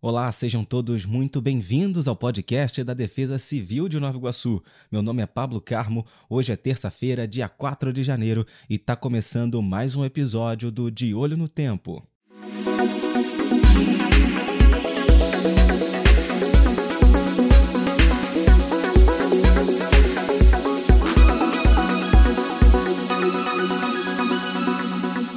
Olá, sejam todos muito bem-vindos ao podcast da Defesa Civil de Nova Iguaçu. Meu nome é Pablo Carmo, hoje é terça-feira, dia 4 de janeiro, e está começando mais um episódio do De Olho no Tempo.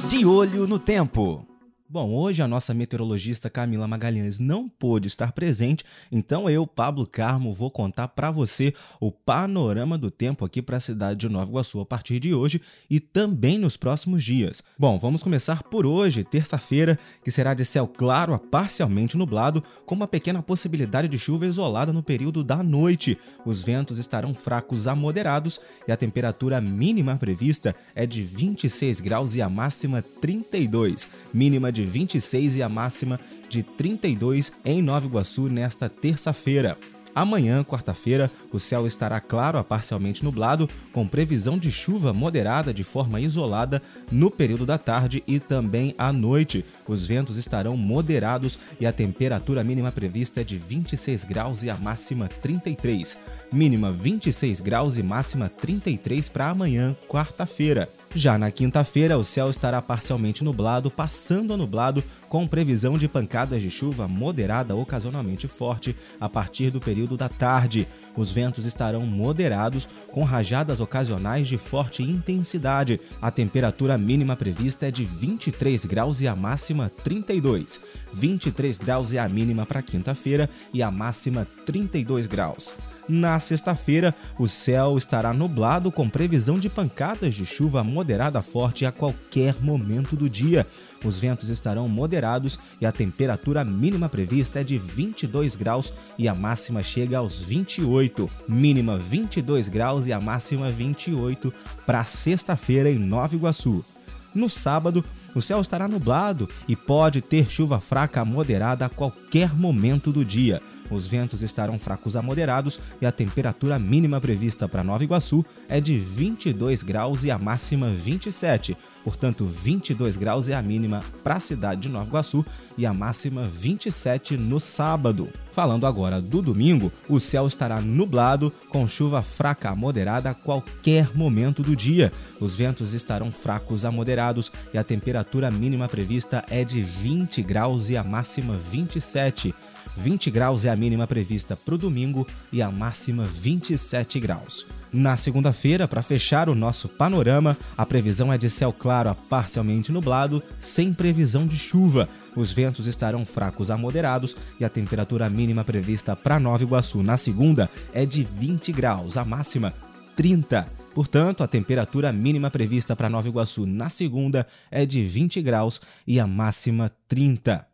De Olho no Tempo. Bom, hoje a nossa meteorologista Camila Magalhães não pôde estar presente, então eu, Pablo Carmo, vou contar para você o panorama do tempo aqui para a cidade de Nova Iguaçu a partir de hoje e também nos próximos dias. Bom, vamos começar por hoje, terça-feira, que será de céu claro a parcialmente nublado, com uma pequena possibilidade de chuva isolada no período da noite. Os ventos estarão fracos a moderados e a temperatura mínima prevista é de 26 graus e a máxima 32, mínima de de 26 e a máxima de 32 em Nova Iguaçu nesta terça-feira. Amanhã, quarta-feira, o céu estará claro a parcialmente nublado, com previsão de chuva moderada de forma isolada no período da tarde e também à noite. Os ventos estarão moderados e a temperatura mínima prevista é de 26 graus e a máxima 33. Mínima 26 graus e máxima 33 para amanhã, quarta-feira. Já na quinta-feira, o céu estará parcialmente nublado, passando a nublado, com previsão de pancadas de chuva moderada ocasionalmente forte a partir do período da tarde. Os ventos estarão moderados, com rajadas ocasionais de forte intensidade. A temperatura mínima prevista é de 23 graus e a máxima 32. 23 graus é a mínima para quinta-feira e a máxima 32 graus. Na sexta-feira, o céu estará nublado com previsão de pancadas de chuva moderada forte a qualquer momento do dia. Os ventos estarão moderados e a temperatura mínima prevista é de 22 graus e a máxima chega aos 28. Mínima 22 graus e a máxima 28 para sexta-feira em Nova Iguaçu. No sábado, o céu estará nublado e pode ter chuva fraca moderada a qualquer momento do dia. Os ventos estarão fracos a moderados e a temperatura mínima prevista para Nova Iguaçu é de 22 graus e a máxima 27. Portanto, 22 graus é a mínima para a cidade de Nova Iguaçu e a máxima 27 no sábado. Falando agora do domingo, o céu estará nublado com chuva fraca a moderada a qualquer momento do dia. Os ventos estarão fracos a moderados e a temperatura mínima prevista é de 20 graus e a máxima 27. 20 graus é a mínima prevista para o domingo e a máxima 27 graus. Na segunda-feira, para fechar o nosso panorama, a previsão é de céu claro a parcialmente nublado, sem previsão de chuva. Os ventos estarão fracos a moderados e a temperatura mínima prevista para Nova Iguaçu na segunda é de 20 graus, a máxima 30. Portanto, a temperatura mínima prevista para Nova Iguaçu na segunda é de 20 graus e a máxima 30.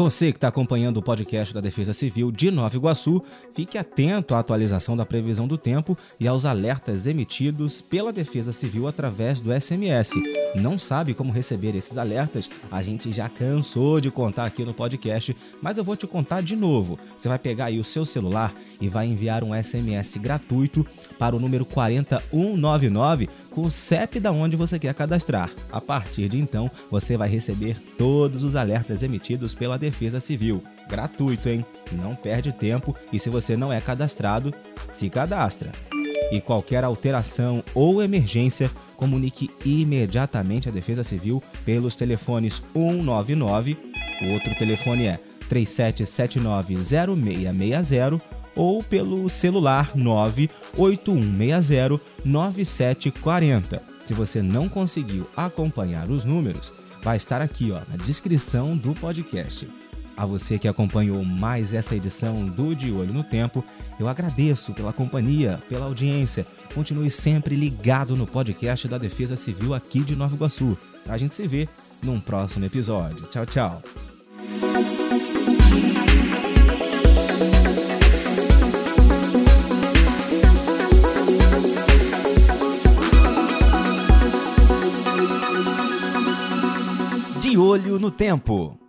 Você que está acompanhando o podcast da Defesa Civil de Nova Iguaçu, fique atento à atualização da previsão do tempo e aos alertas emitidos pela Defesa Civil através do SMS. Não sabe como receber esses alertas? A gente já cansou de contar aqui no podcast, mas eu vou te contar de novo. Você vai pegar aí o seu celular e vai enviar um SMS gratuito para o número 40199 com o CEP da onde você quer cadastrar. A partir de então, você vai receber todos os alertas emitidos pela Defesa Civil. Gratuito, hein? Não perde tempo e se você não é cadastrado, se cadastra. E qualquer alteração ou emergência, comunique imediatamente a Defesa Civil pelos telefones 199, o outro telefone é 37790660 ou pelo celular 981609740. Se você não conseguiu acompanhar os números, vai estar aqui ó, na descrição do podcast. A você que acompanhou mais essa edição do De Olho no Tempo, eu agradeço pela companhia, pela audiência. Continue sempre ligado no podcast da Defesa Civil aqui de Nova Iguaçu. A gente se vê num próximo episódio. Tchau, tchau. olho no tempo.